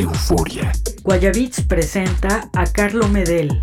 Euforia. Guayabits presenta a Carlo Medel.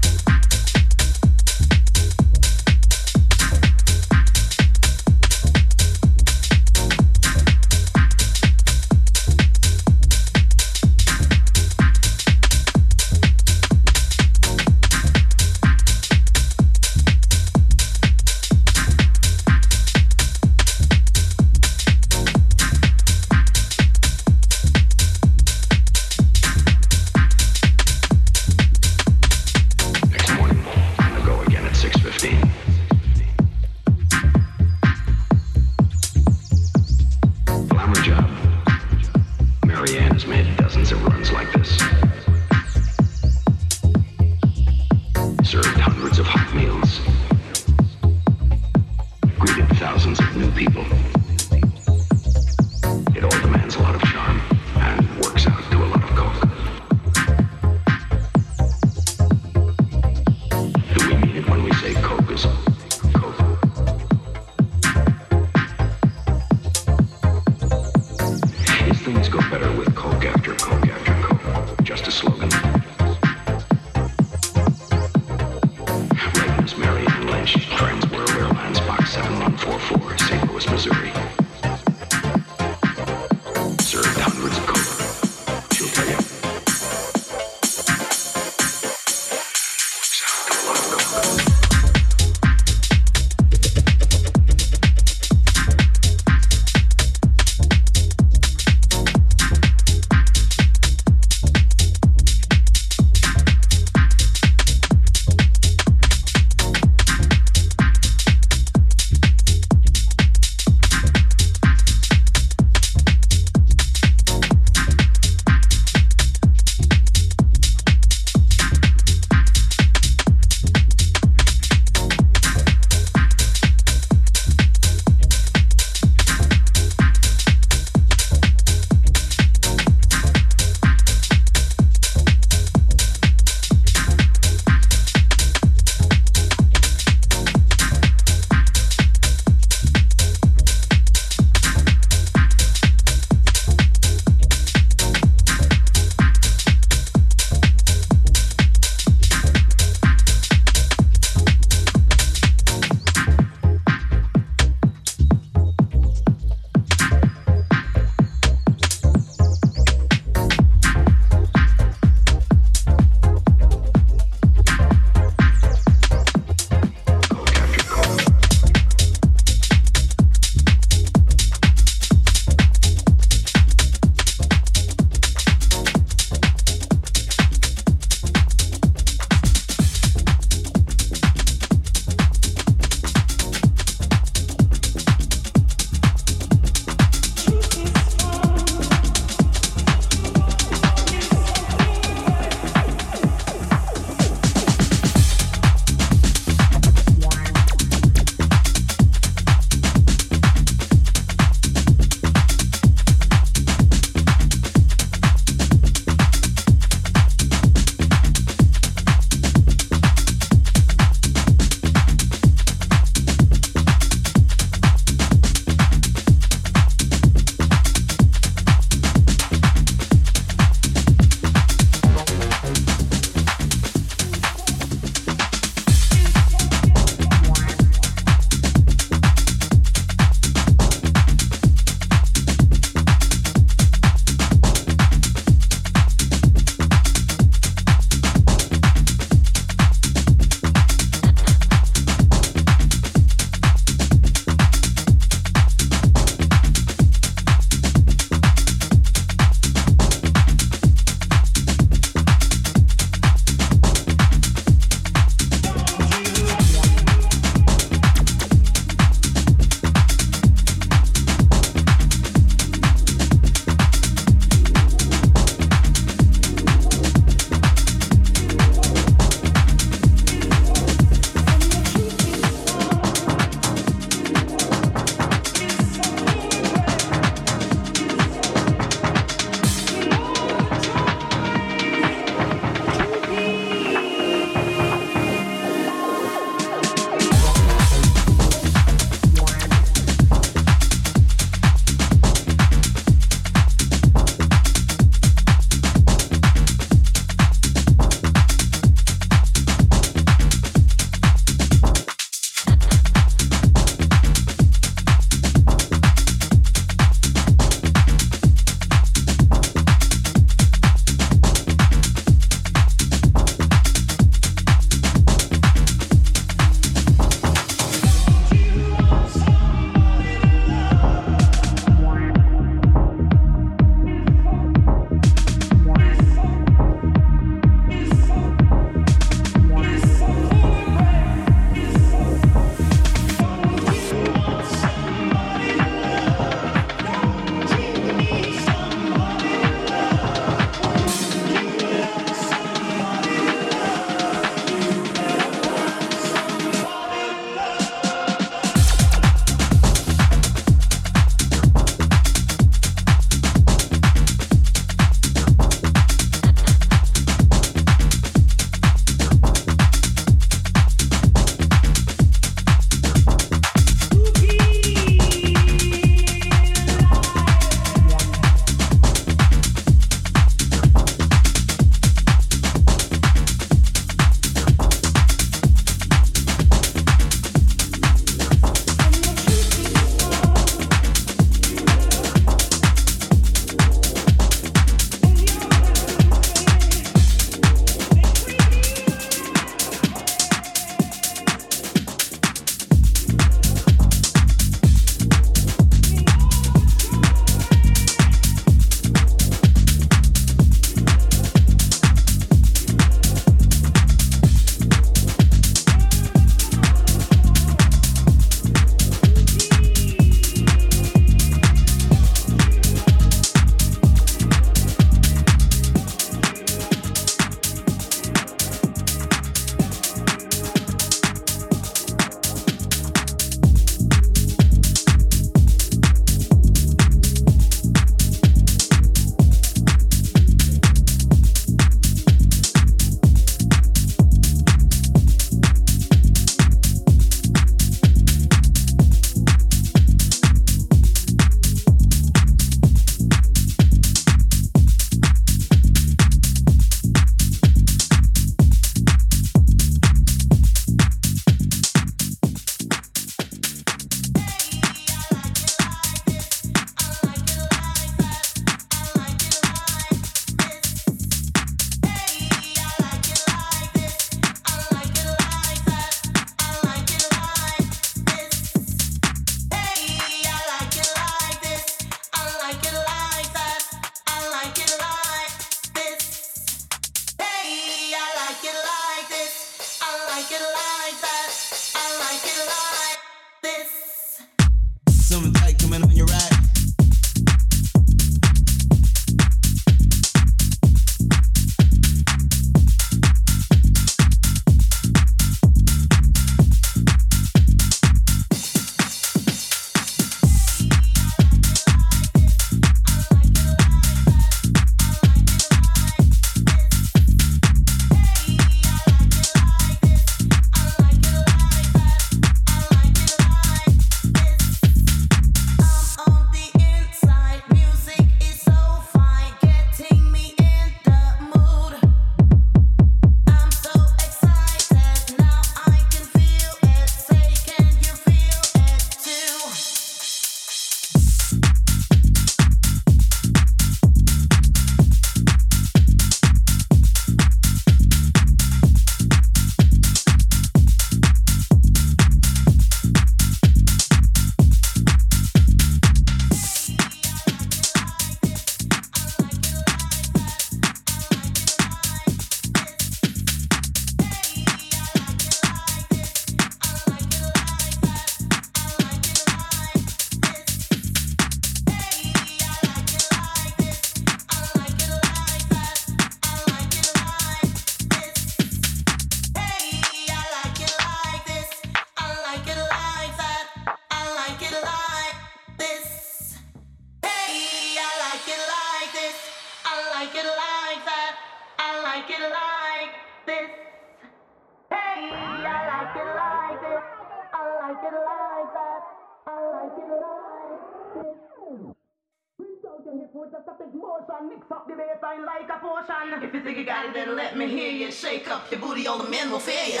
If you think you got it, then let me hear you. Shake up your booty, all the men will fear you.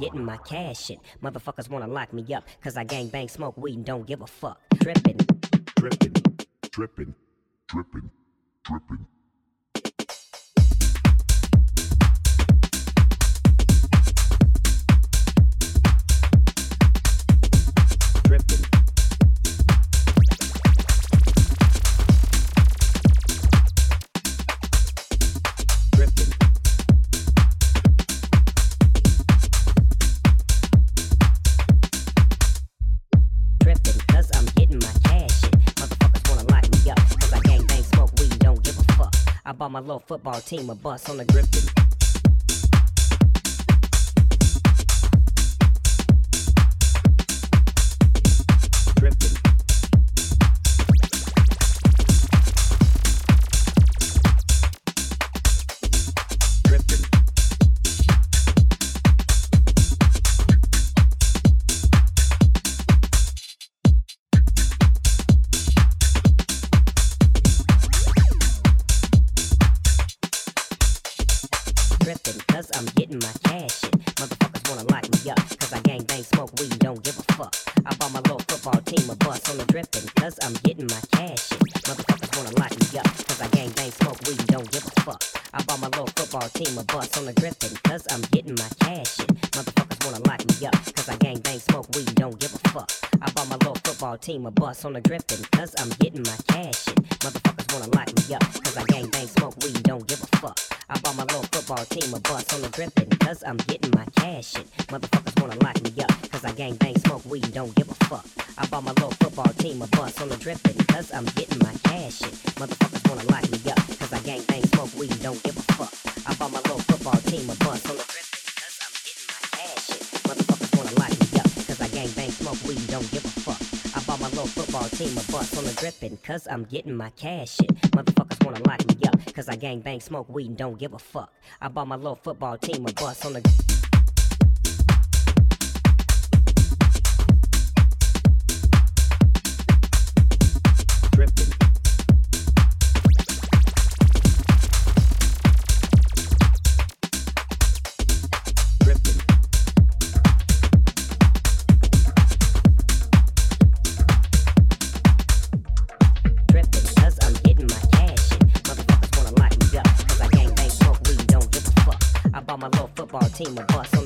Getting my cash shit. Motherfuckers wanna lock me up cause I gang bang smoke weed and don't give a fuck. Trippin'. Trippin', trippin', My little football team a bus on the grippin'. Bus on the drippin' cause I'm getting my cash shit. Motherfuckers wanna lock me up cause I gang bang smoke weed don't give a fuck. I bought my little football team a bus on the drippin' cause I'm getting my cash shit. Motherfuckers wanna lock me up cause I gang bang smoke weed don't give a fuck. I bought my little football team a bus on the drippin' cause I'm getting my cash shit. Motherfuckers wanna lock me up cause I gang bang smoke weed don't give a fuck. I bought my little football team a bus on the drippin' cause I'm getting my cash shit. Motherfuckers wanna lock me up cause I gang bang smoke weed don't give a fuck. Little football team a bus on the drippin' cause I'm getting my cash shit. Motherfuckers wanna lock me up cause I gang bang smoke weed and don't give a fuck. I bought my little football team a bus on the team a bus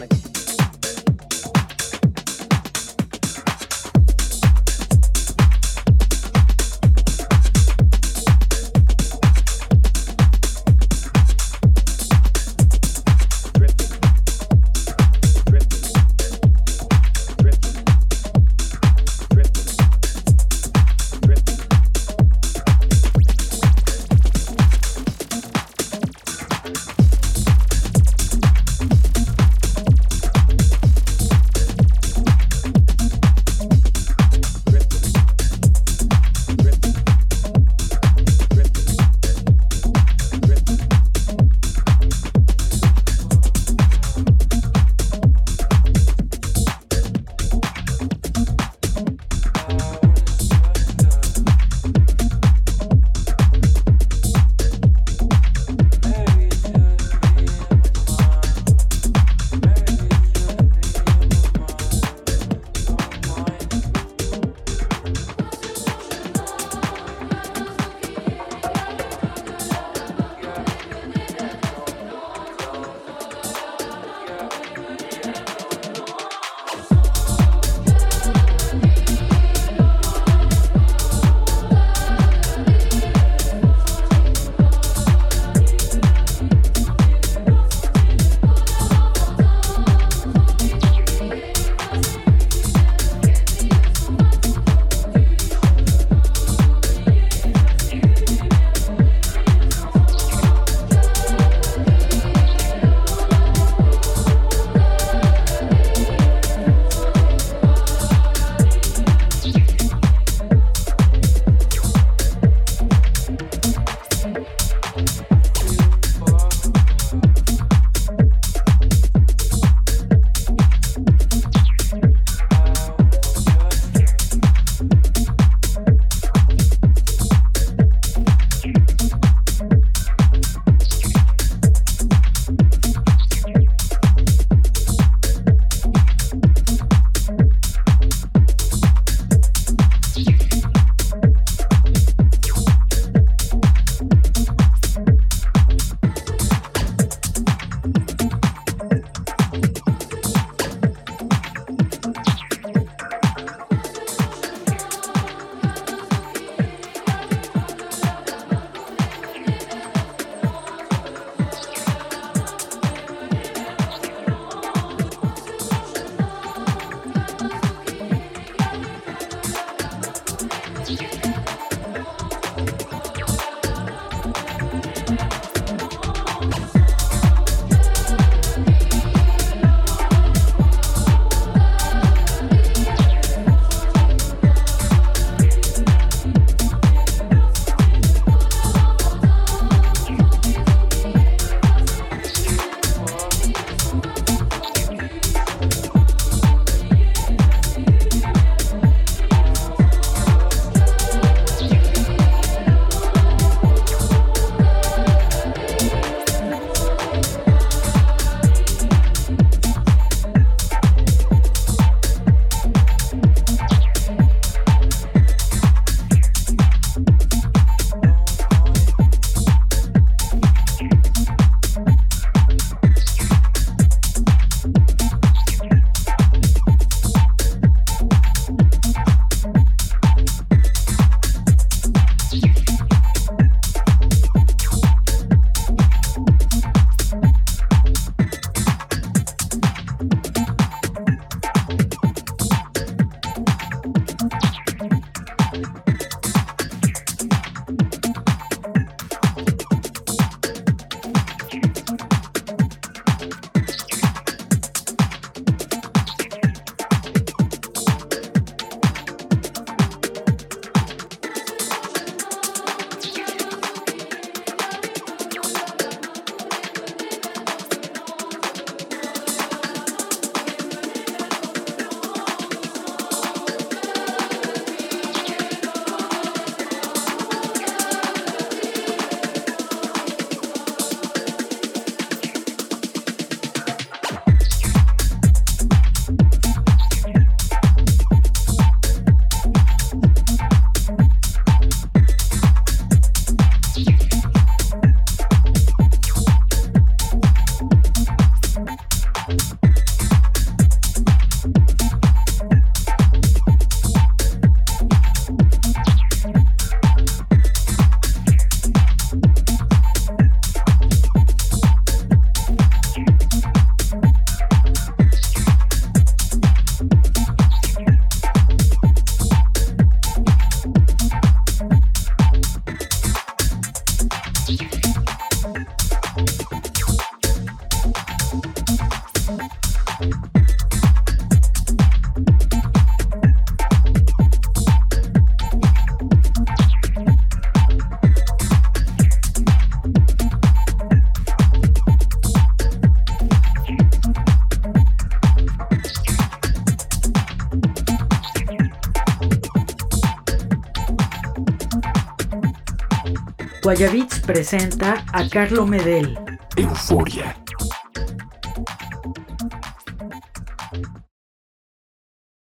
Guayabits presenta a Carlo Medel. Euforia.